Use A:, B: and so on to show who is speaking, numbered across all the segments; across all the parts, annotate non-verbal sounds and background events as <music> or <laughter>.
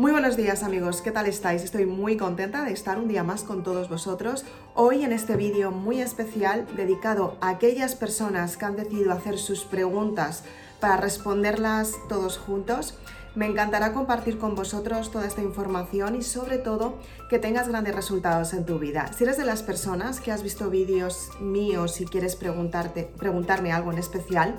A: Muy buenos días amigos, ¿qué tal estáis? Estoy muy contenta de estar un día más con todos vosotros. Hoy en este vídeo muy especial dedicado a aquellas personas que han decidido hacer sus preguntas para responderlas todos juntos. Me encantará compartir con vosotros toda esta información y sobre todo que tengas grandes resultados en tu vida. Si eres de las personas que has visto vídeos míos y quieres preguntarme algo en especial,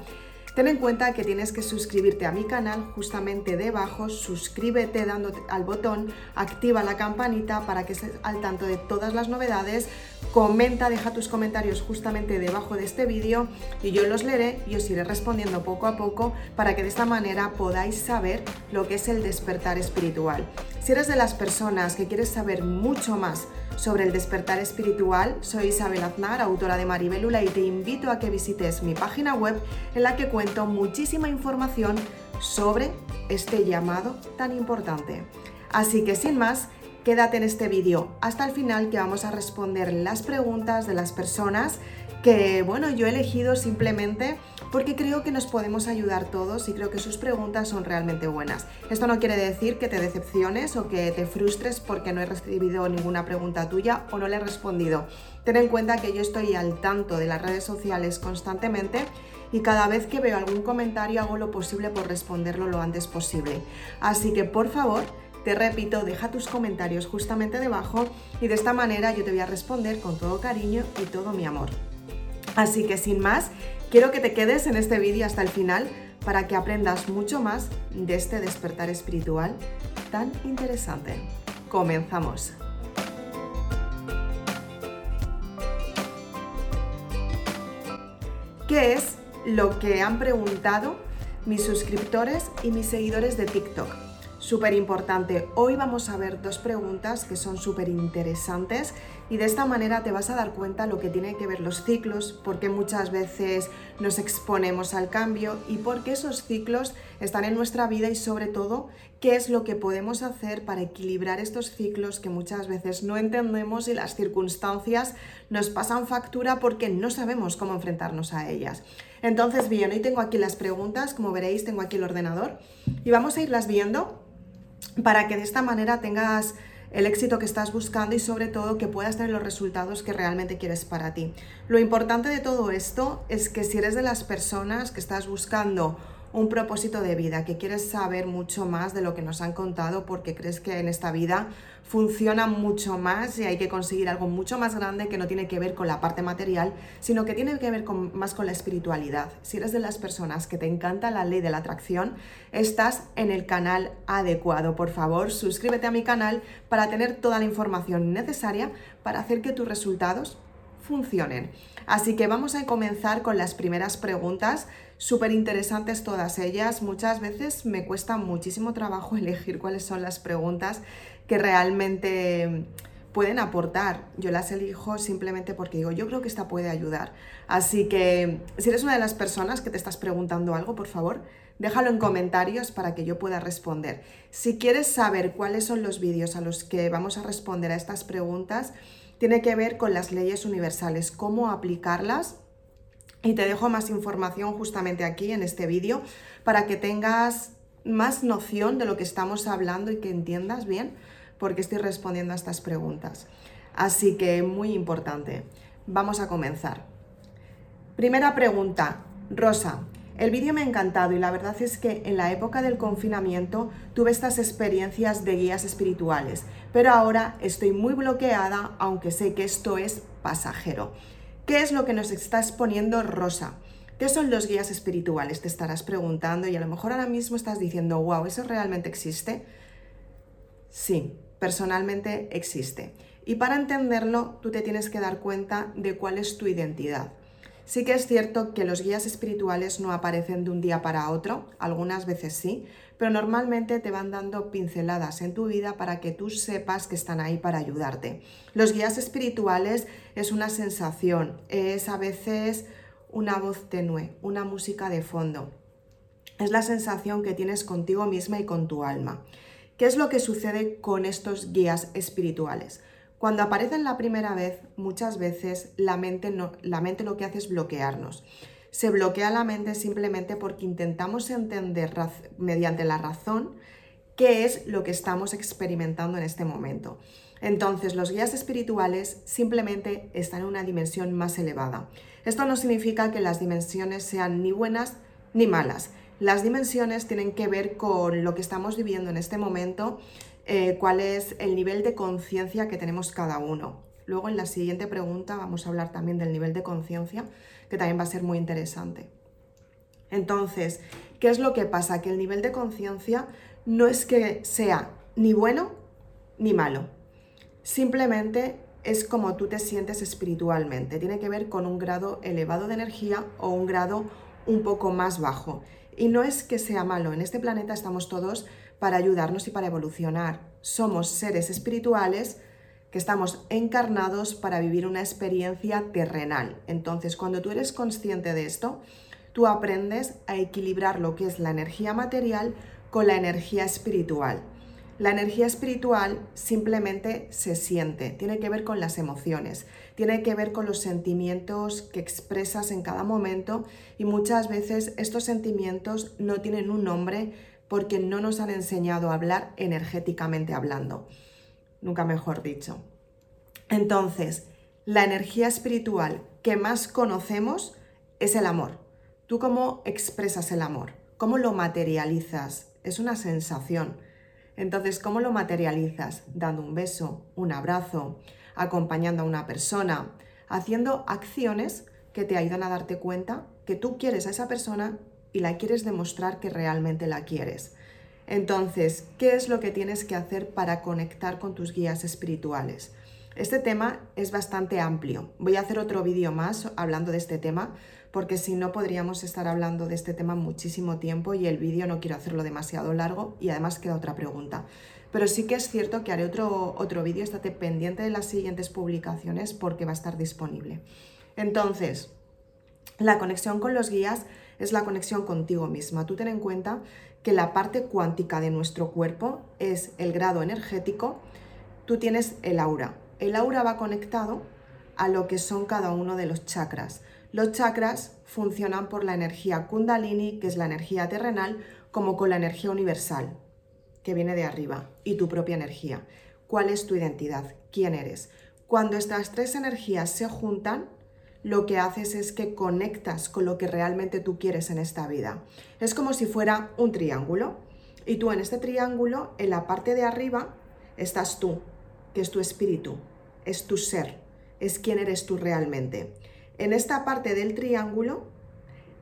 A: Ten en cuenta que tienes que suscribirte a mi canal justamente debajo, suscríbete dando al botón, activa la campanita para que estés al tanto de todas las novedades, comenta, deja tus comentarios justamente debajo de este vídeo y yo los leeré y os iré respondiendo poco a poco para que de esta manera podáis saber lo que es el despertar espiritual. Si eres de las personas que quieres saber mucho más sobre el despertar espiritual, soy Isabel Aznar, autora de Maribelula y te invito a que visites mi página web en la que cuento muchísima información sobre este llamado tan importante. Así que sin más, quédate en este vídeo hasta el final que vamos a responder las preguntas de las personas que, bueno, yo he elegido simplemente porque creo que nos podemos ayudar todos y creo que sus preguntas son realmente buenas. Esto no quiere decir que te decepciones o que te frustres porque no he recibido ninguna pregunta tuya o no le he respondido. Ten en cuenta que yo estoy al tanto de las redes sociales constantemente y cada vez que veo algún comentario hago lo posible por responderlo lo antes posible. Así que por favor, te repito, deja tus comentarios justamente debajo y de esta manera yo te voy a responder con todo cariño y todo mi amor. Así que sin más, quiero que te quedes en este vídeo hasta el final para que aprendas mucho más de este despertar espiritual tan interesante. Comenzamos. ¿Qué es lo que han preguntado mis suscriptores y mis seguidores de TikTok? Súper importante, hoy vamos a ver dos preguntas que son súper interesantes y de esta manera te vas a dar cuenta lo que tiene que ver los ciclos, por qué muchas veces nos exponemos al cambio y por qué esos ciclos están en nuestra vida y sobre todo qué es lo que podemos hacer para equilibrar estos ciclos que muchas veces no entendemos y las circunstancias nos pasan factura porque no sabemos cómo enfrentarnos a ellas. Entonces, bien, hoy tengo aquí las preguntas, como veréis tengo aquí el ordenador y vamos a irlas viendo para que de esta manera tengas el éxito que estás buscando y sobre todo que puedas tener los resultados que realmente quieres para ti. Lo importante de todo esto es que si eres de las personas que estás buscando un propósito de vida, que quieres saber mucho más de lo que nos han contado porque crees que en esta vida funciona mucho más y hay que conseguir algo mucho más grande que no tiene que ver con la parte material, sino que tiene que ver más con la espiritualidad. Si eres de las personas que te encanta la ley de la atracción, estás en el canal adecuado. Por favor, suscríbete a mi canal para tener toda la información necesaria para hacer que tus resultados funcionen. Así que vamos a comenzar con las primeras preguntas, súper interesantes todas ellas. Muchas veces me cuesta muchísimo trabajo <laughs> elegir cuáles son las preguntas que realmente pueden aportar. Yo las elijo simplemente porque digo, yo creo que esta puede ayudar. Así que si eres una de las personas que te estás preguntando algo, por favor, déjalo en comentarios para que yo pueda responder. Si quieres saber cuáles son los vídeos a los que vamos a responder a estas preguntas, tiene que ver con las leyes universales, cómo aplicarlas. Y te dejo más información justamente aquí en este vídeo para que tengas más noción de lo que estamos hablando y que entiendas bien por qué estoy respondiendo a estas preguntas. Así que muy importante. Vamos a comenzar. Primera pregunta. Rosa, el vídeo me ha encantado y la verdad es que en la época del confinamiento tuve estas experiencias de guías espirituales, pero ahora estoy muy bloqueada aunque sé que esto es pasajero. ¿Qué es lo que nos está exponiendo Rosa? ¿Qué son los guías espirituales? Te estarás preguntando y a lo mejor ahora mismo estás diciendo, wow, ¿eso realmente existe? Sí, personalmente existe. Y para entenderlo, tú te tienes que dar cuenta de cuál es tu identidad. Sí que es cierto que los guías espirituales no aparecen de un día para otro, algunas veces sí, pero normalmente te van dando pinceladas en tu vida para que tú sepas que están ahí para ayudarte. Los guías espirituales es una sensación, es a veces una voz tenue, una música de fondo. Es la sensación que tienes contigo misma y con tu alma. ¿Qué es lo que sucede con estos guías espirituales? Cuando aparecen la primera vez, muchas veces la mente, la mente lo que hace es bloquearnos. Se bloquea la mente simplemente porque intentamos entender mediante la razón qué es lo que estamos experimentando en este momento. Entonces, los guías espirituales simplemente están en una dimensión más elevada. Esto no significa que las dimensiones sean ni buenas ni malas. Las dimensiones tienen que ver con lo que estamos viviendo en este momento, eh, cuál es el nivel de conciencia que tenemos cada uno. Luego en la siguiente pregunta vamos a hablar también del nivel de conciencia, que también va a ser muy interesante. Entonces, ¿qué es lo que pasa? Que el nivel de conciencia no es que sea ni bueno ni malo. Simplemente es como tú te sientes espiritualmente. Tiene que ver con un grado elevado de energía o un grado un poco más bajo. Y no es que sea malo, en este planeta estamos todos para ayudarnos y para evolucionar. Somos seres espirituales que estamos encarnados para vivir una experiencia terrenal. Entonces, cuando tú eres consciente de esto, tú aprendes a equilibrar lo que es la energía material con la energía espiritual. La energía espiritual simplemente se siente, tiene que ver con las emociones, tiene que ver con los sentimientos que expresas en cada momento y muchas veces estos sentimientos no tienen un nombre porque no nos han enseñado a hablar energéticamente hablando. Nunca mejor dicho. Entonces, la energía espiritual que más conocemos es el amor. ¿Tú cómo expresas el amor? ¿Cómo lo materializas? Es una sensación entonces, ¿cómo lo materializas? Dando un beso, un abrazo, acompañando a una persona, haciendo acciones que te ayudan a darte cuenta que tú quieres a esa persona y la quieres demostrar que realmente la quieres. Entonces, ¿qué es lo que tienes que hacer para conectar con tus guías espirituales? Este tema es bastante amplio. Voy a hacer otro vídeo más hablando de este tema porque si no podríamos estar hablando de este tema muchísimo tiempo y el vídeo no quiero hacerlo demasiado largo y además queda otra pregunta. Pero sí que es cierto que haré otro, otro vídeo, estate pendiente de las siguientes publicaciones porque va a estar disponible. Entonces, la conexión con los guías es la conexión contigo misma. Tú ten en cuenta que la parte cuántica de nuestro cuerpo es el grado energético, tú tienes el aura. El aura va conectado a lo que son cada uno de los chakras. Los chakras funcionan por la energía kundalini, que es la energía terrenal, como con la energía universal, que viene de arriba, y tu propia energía. ¿Cuál es tu identidad? ¿Quién eres? Cuando estas tres energías se juntan, lo que haces es que conectas con lo que realmente tú quieres en esta vida. Es como si fuera un triángulo. Y tú en este triángulo, en la parte de arriba, estás tú, que es tu espíritu, es tu ser, es quién eres tú realmente. En esta parte del triángulo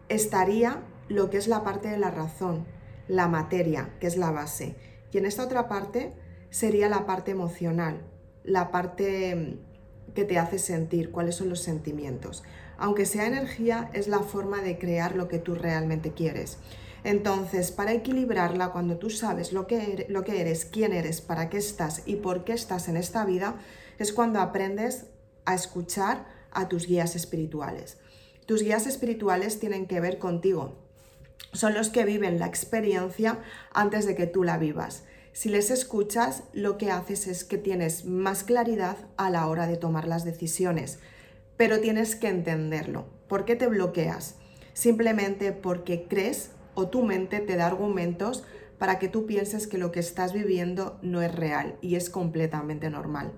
A: estaría lo que es la parte de la razón, la materia, que es la base. Y en esta otra parte sería la parte emocional, la parte mm, que te hace sentir, cuáles son los sentimientos. Aunque sea energía, es la forma de crear lo que tú realmente quieres. Entonces, para equilibrarla, cuando tú sabes lo que, eres, lo que eres, quién eres, para qué estás y por qué estás en esta vida, es cuando aprendes a escuchar a tus guías espirituales. Tus guías espirituales tienen que ver contigo. Son los que viven la experiencia antes de que tú la vivas. Si les escuchas, lo que haces es que tienes más claridad a la hora de tomar las decisiones. Pero tienes que entenderlo. ¿Por qué te bloqueas? Simplemente porque crees o tu mente te da argumentos para que tú pienses que lo que estás viviendo no es real y es completamente normal.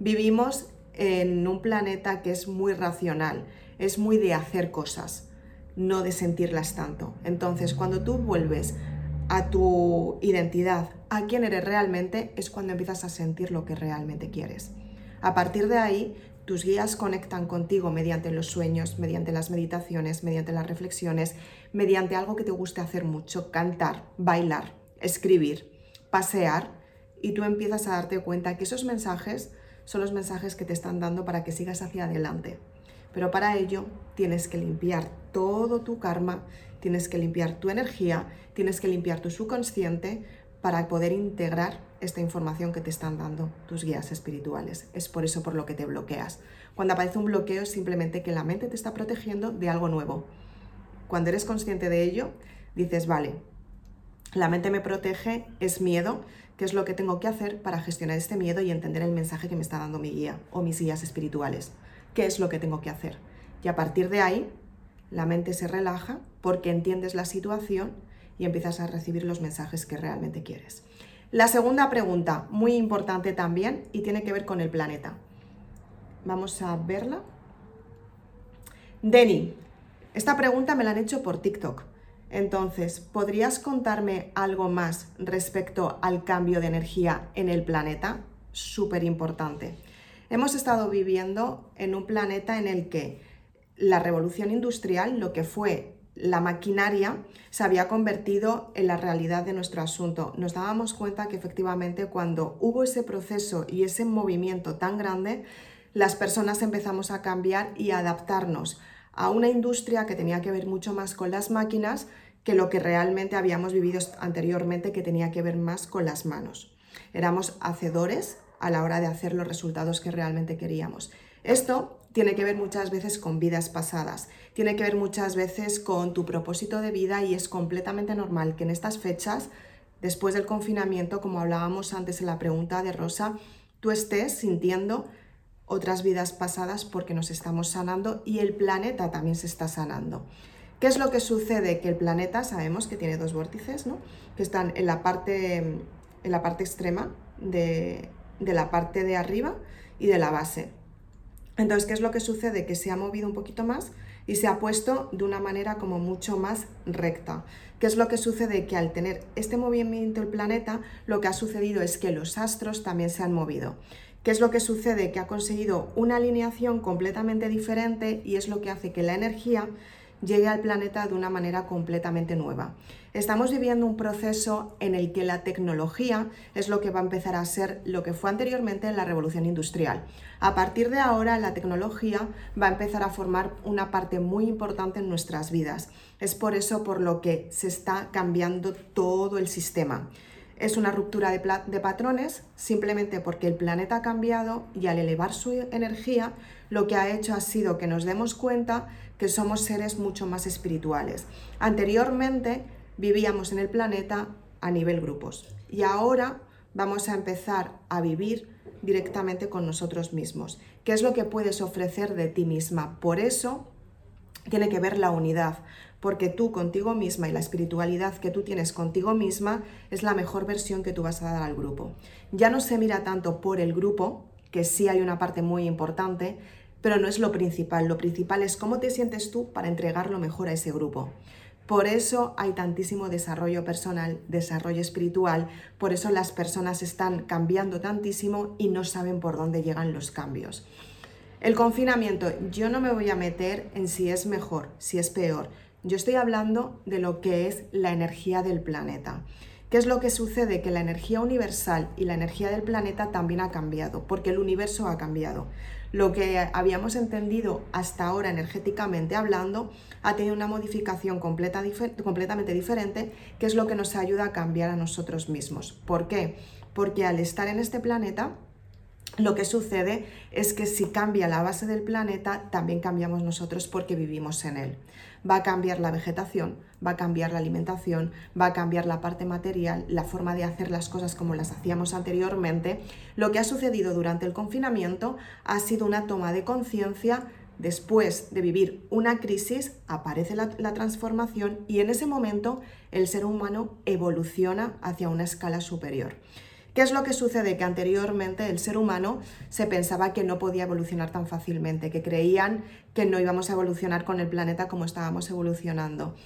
A: Vivimos en un planeta que es muy racional, es muy de hacer cosas, no de sentirlas tanto. Entonces, cuando tú vuelves a tu identidad, a quién eres realmente, es cuando empiezas a sentir lo que realmente quieres. A partir de ahí, tus guías conectan contigo mediante los sueños, mediante las meditaciones, mediante las reflexiones, mediante algo que te guste hacer mucho, cantar, bailar, escribir, pasear, y tú empiezas a darte cuenta que esos mensajes son los mensajes que te están dando para que sigas hacia adelante. Pero para ello tienes que limpiar todo tu karma, tienes que limpiar tu energía, tienes que limpiar tu subconsciente para poder integrar esta información que te están dando tus guías espirituales. Es por eso por lo que te bloqueas. Cuando aparece un bloqueo es simplemente que la mente te está protegiendo de algo nuevo. Cuando eres consciente de ello, dices, vale, la mente me protege, es miedo, qué es lo que tengo que hacer para gestionar este miedo y entender el mensaje que me está dando mi guía o mis guías espirituales. ¿Qué es lo que tengo que hacer? Y a partir de ahí, la mente se relaja porque entiendes la situación y empiezas a recibir los mensajes que realmente quieres. La segunda pregunta, muy importante también, y tiene que ver con el planeta. Vamos a verla. Deni, esta pregunta me la han hecho por TikTok. Entonces, ¿podrías contarme algo más respecto al cambio de energía en el planeta? Súper importante. Hemos estado viviendo en un planeta en el que la revolución industrial, lo que fue la maquinaria, se había convertido en la realidad de nuestro asunto. Nos dábamos cuenta que efectivamente cuando hubo ese proceso y ese movimiento tan grande, las personas empezamos a cambiar y adaptarnos a una industria que tenía que ver mucho más con las máquinas que lo que realmente habíamos vivido anteriormente, que tenía que ver más con las manos. Éramos hacedores a la hora de hacer los resultados que realmente queríamos. Esto tiene que ver muchas veces con vidas pasadas, tiene que ver muchas veces con tu propósito de vida y es completamente normal que en estas fechas, después del confinamiento, como hablábamos antes en la pregunta de Rosa, tú estés sintiendo otras vidas pasadas porque nos estamos sanando y el planeta también se está sanando. ¿Qué es lo que sucede? Que el planeta sabemos que tiene dos vórtices, ¿no? que están en la parte, en la parte extrema de, de la parte de arriba y de la base. Entonces, ¿qué es lo que sucede? Que se ha movido un poquito más y se ha puesto de una manera como mucho más recta. ¿Qué es lo que sucede? Que al tener este movimiento el planeta, lo que ha sucedido es que los astros también se han movido. ¿Qué es lo que sucede? Que ha conseguido una alineación completamente diferente y es lo que hace que la energía llegue al planeta de una manera completamente nueva. Estamos viviendo un proceso en el que la tecnología es lo que va a empezar a ser lo que fue anteriormente en la revolución industrial. A partir de ahora, la tecnología va a empezar a formar una parte muy importante en nuestras vidas. Es por eso por lo que se está cambiando todo el sistema. Es una ruptura de, de, patrones simplemente porque el planeta ha cambiado y al elevar su energía lo que ha hecho ha sido que nos demos cuenta que somos seres mucho más espirituales. Anteriormente vivíamos en el planeta a nivel grupos y ahora vamos a empezar a vivir directamente con nosotros mismos. ¿Qué es lo que puedes ofrecer de ti misma? Por eso tiene que ver la unidad, porque tú contigo misma y la espiritualidad que tú tienes contigo misma es la mejor versión que tú vas a dar al grupo. Ya no se mira tanto por el grupo, que sí hay una parte muy importante, pero no es lo principal. Lo principal es cómo te sientes tú para entregar lo mejor a ese grupo. Por eso hay tantísimo desarrollo personal, desarrollo espiritual, por eso las personas están cambiando tantísimo y no saben por dónde llegan los cambios. El confinamiento, yo no me voy a meter en si es mejor, si es peor. Yo estoy hablando de lo que es la energía del planeta. ¿Qué es lo que sucede? Que la energía universal y la energía del planeta también ha cambiado, porque el universo ha cambiado lo que habíamos entendido hasta ahora energéticamente hablando ha tenido una modificación completamente diferente, que es lo que nos ayuda a cambiar a nosotros mismos. ¿Por qué? Porque al estar en este planeta, lo que sucede es que si cambia la base del planeta, también cambiamos nosotros porque vivimos en él. Va a cambiar la vegetación, va a cambiar la alimentación, va a cambiar la parte material, la forma de hacer las cosas como las hacíamos anteriormente. Lo que ha sucedido durante el confinamiento ha sido una toma de conciencia Después de vivir una crisis, aparece la, la, transformación y en ese momento el ser humano evoluciona hacia una escala superior. ¿Qué es lo que sucede? Que anteriormente el ser humano se pensaba que no podía evolucionar tan fácilmente, que creían que no íbamos a evolucionar con el planeta como estábamos evolucionando.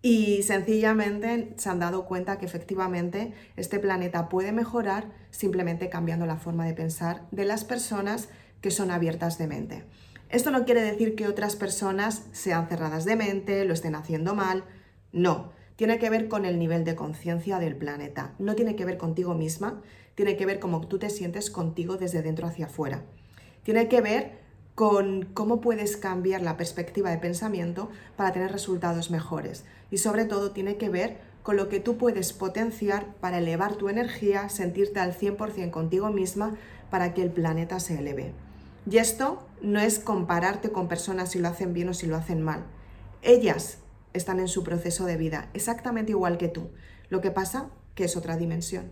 A: Y sencillamente se han dado cuenta que efectivamente este planeta puede mejorar simplemente cambiando la forma de pensar de las personas que son abiertas de mente. Esto no quiere decir que otras personas sean cerradas de mente, lo estén haciendo mal, no tiene que ver con el nivel de conciencia del planeta. No tiene que ver contigo misma, tiene que ver cómo tú te sientes contigo desde dentro hacia afuera. Tiene que ver con cómo puedes cambiar la perspectiva de pensamiento para tener resultados mejores. Y sobre todo tiene que ver con lo que tú puedes potenciar para elevar tu energía, sentirte al 100% contigo misma para que el planeta se eleve. Y esto no es compararte con personas si lo hacen bien o si lo hacen mal. Ellas están en su proceso de vida, exactamente igual que tú. Lo que pasa que es otra dimensión.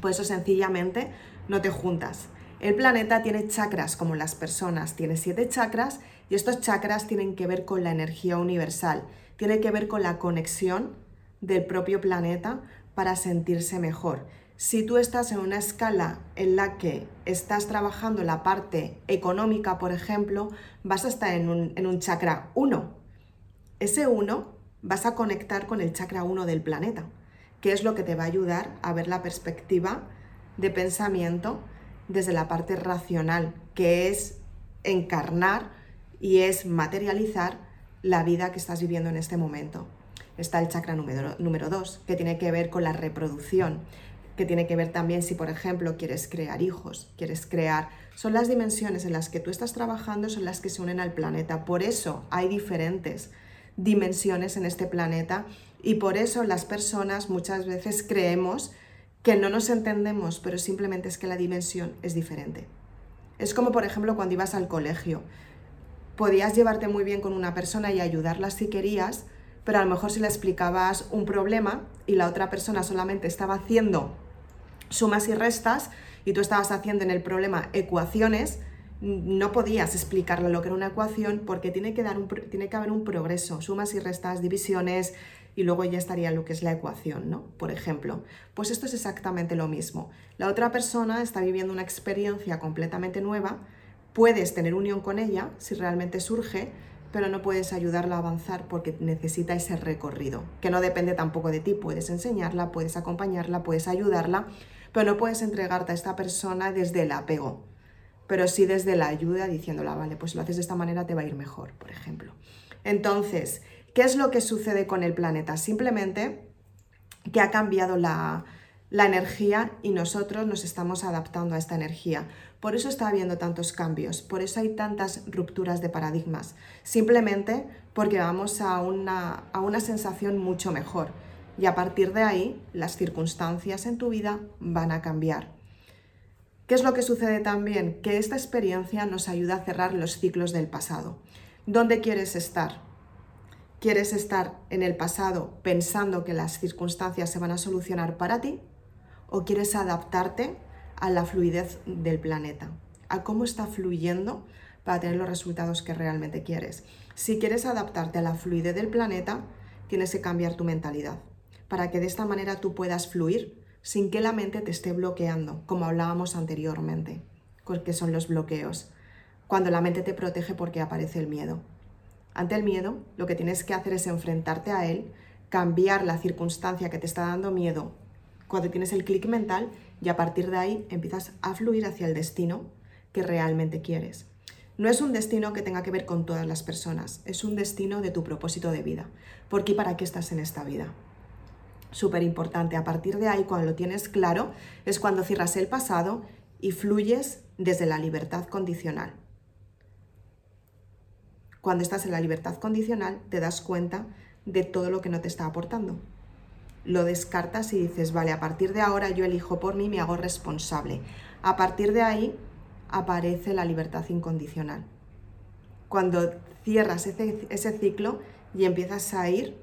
A: Por eso sencillamente no te juntas. El planeta tiene chakras como las personas, tiene siete chakras y estos chakras tienen que ver con la energía universal, tiene que ver con la conexión del propio planeta para sentirse mejor. Si tú estás en una escala en la que estás trabajando la parte económica, por ejemplo, vas a estar en un, en un chakra 1. Ese 1 vas a conectar con el chakra 1 del planeta, que es lo que te va a ayudar a ver la perspectiva de pensamiento desde la parte racional, que es encarnar y es materializar la vida que estás viviendo en este momento. Está el chakra número 2, que tiene que ver con la reproducción, que tiene que ver también si, por ejemplo, quieres crear hijos, quieres crear... Son las dimensiones en las que tú estás trabajando, son las que se unen al planeta. Por eso hay diferentes dimensiones en este planeta y por eso las personas muchas veces creemos que no nos entendemos, pero simplemente es que la dimensión es diferente. Es como, por ejemplo, cuando ibas al colegio. Podías llevarte muy bien con una persona y ayudarla si querías, pero a lo mejor si le explicabas un problema y la otra persona solamente estaba haciendo sumas y restas y tú estabas haciendo en el problema ecuaciones, no podías explicarle lo que era una ecuación porque tiene que, dar tiene que haber un progreso, sumas y restas, divisiones, y luego ya estaría lo que es la ecuación, ¿no? Por ejemplo, pues esto es exactamente lo mismo. La otra persona está viviendo una experiencia completamente nueva, puedes tener unión con ella si realmente surge, pero no puedes ayudarla a avanzar porque necesita ese recorrido, que no depende tampoco de ti, puedes enseñarla, puedes acompañarla, puedes ayudarla, pero no puedes entregarte a esta persona desde el apego, pero sí desde la ayuda diciéndola, vale, pues lo haces de esta manera te va a ir mejor, por ejemplo. Entonces, ¿Qué es lo que sucede con el planeta? Simplemente que ha cambiado la, energía y nosotros nos estamos adaptando a esta energía. Por eso está habiendo tantos cambios, por eso hay tantas rupturas de paradigmas. Simplemente porque vamos a una, a una sensación mucho mejor. Y a partir de ahí, las circunstancias en tu vida van a cambiar. ¿Qué es lo que sucede también? Que esta experiencia nos ayuda a cerrar los ciclos del pasado. ¿Dónde quieres estar? ¿Quieres estar en el pasado pensando que las circunstancias se van a solucionar para ti? ¿O quieres adaptarte a la fluidez del planeta? A cómo está fluyendo para tener los resultados que realmente quieres. Si quieres adaptarte a la fluidez del planeta, tienes que cambiar tu mentalidad para que de esta manera tú puedas fluir sin que la mente te esté bloqueando, como hablábamos anteriormente, que son los bloqueos. Cuando la mente te protege porque aparece el miedo. Ante el miedo, lo que tienes que hacer es enfrentarte a él, cambiar la circunstancia que te está dando miedo cuando tienes el clic mental y a partir de ahí empiezas a fluir hacia el destino que realmente quieres. No es un destino que tenga que ver con todas las personas, es un destino de tu propósito de vida. ¿Por qué y para qué estás en esta vida? Súper importante. A partir de ahí, cuando lo tienes claro, es cuando cierras el pasado y fluyes desde la libertad condicional. Cuando estás en la libertad condicional, te das cuenta de todo lo que no te está aportando. Lo descartas y dices, vale, a partir de ahora yo elijo por mí, me hago responsable. A partir de ahí aparece la libertad incondicional. Cuando cierras ese, ese ciclo y empiezas a ir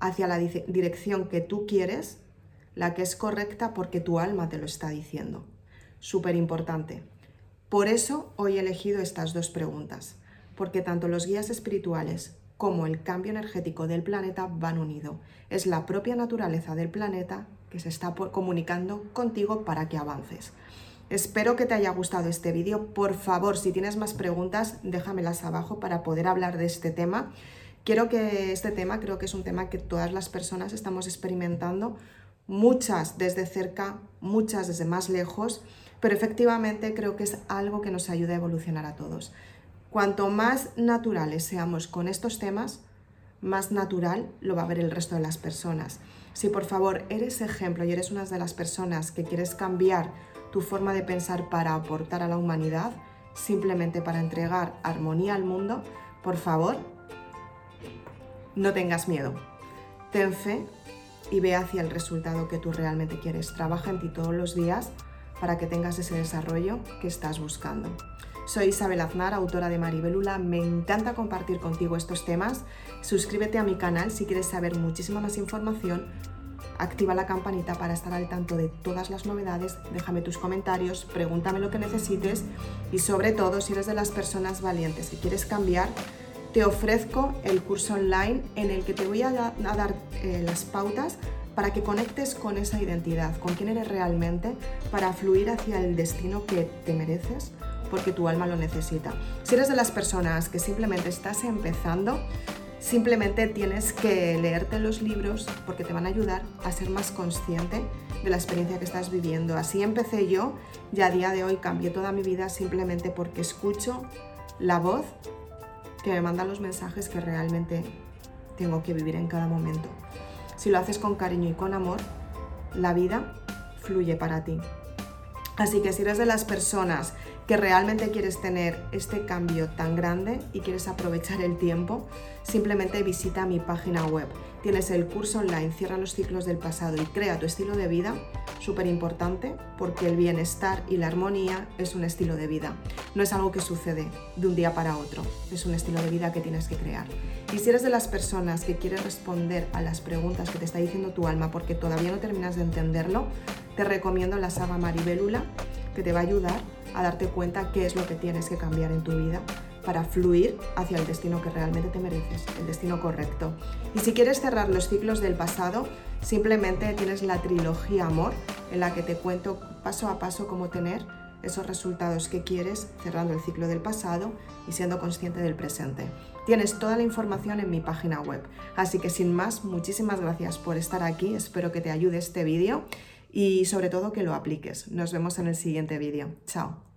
A: hacia la dirección que tú quieres, la que es correcta porque tu alma te lo está diciendo. Súper importante. Por eso hoy he elegido estas dos preguntas porque tanto los guías espirituales como el cambio energético del planeta van unidos. Es la propia naturaleza del planeta que se está comunicando contigo para que avances. Espero que te haya gustado este vídeo. Por favor, si tienes más preguntas, déjamelas abajo para poder hablar de este tema. Quiero que este tema, creo que es un tema que todas las personas estamos experimentando, muchas desde cerca, muchas desde más lejos, pero efectivamente creo que es algo que nos ayuda a evolucionar a todos. Cuanto más naturales seamos con estos temas, más natural lo va a ver el resto de las personas. Si por favor eres ejemplo y eres una de las personas que quieres cambiar tu forma de pensar para aportar a la humanidad, simplemente para entregar armonía al mundo, por favor, no tengas miedo. Ten fe y ve hacia el resultado que tú realmente quieres. Trabaja en ti todos los días para que tengas ese desarrollo que estás buscando. Soy Isabel Aznar, autora de Maribelula. Me encanta compartir contigo estos temas. Suscríbete a mi canal si quieres saber muchísima más información. Activa la campanita para estar al tanto de todas las novedades. Déjame tus comentarios, pregúntame lo que necesites y sobre todo si eres de las personas valientes y quieres cambiar, te ofrezco el curso online en el que te voy a, dar eh, las pautas para que conectes con esa identidad, con quién eres realmente, para fluir hacia el destino que te mereces, porque tu alma lo necesita. Si eres de las personas que simplemente estás empezando, simplemente tienes que leerte los libros porque te van a ayudar a ser más consciente de la experiencia que estás viviendo. Así empecé yo y a día de hoy cambié toda mi vida simplemente porque escucho la voz que me manda los mensajes que realmente tengo que vivir en cada momento. Si lo haces con cariño y con amor, la vida fluye para ti. Así que si eres de las personas que realmente quieres tener este cambio tan grande y quieres aprovechar el tiempo, simplemente visita mi página web. Tienes el curso online Cierra los ciclos del pasado y crea tu estilo de vida, súper importante porque el bienestar y la armonía es un estilo de vida. No es algo que sucede de un día para otro, es un estilo de vida que tienes que crear. Y si eres de las personas que quiere responder a las preguntas que te está diciendo tu alma porque todavía no terminas de entenderlo, te recomiendo la saga Maribélula que te va a ayudar a darte cuenta qué es lo que tienes que cambiar en tu vida para fluir hacia el destino que realmente te mereces, el destino correcto. Y si quieres cerrar los ciclos del pasado, simplemente tienes la trilogía Amor, en la que te cuento paso a paso cómo tener esos resultados que quieres cerrando el ciclo del pasado y siendo consciente del presente. Tienes toda la información en mi página web. Así que sin más, muchísimas gracias por estar aquí, espero que te ayude este vídeo y sobre todo que lo apliques. Nos vemos en el siguiente vídeo. Chao.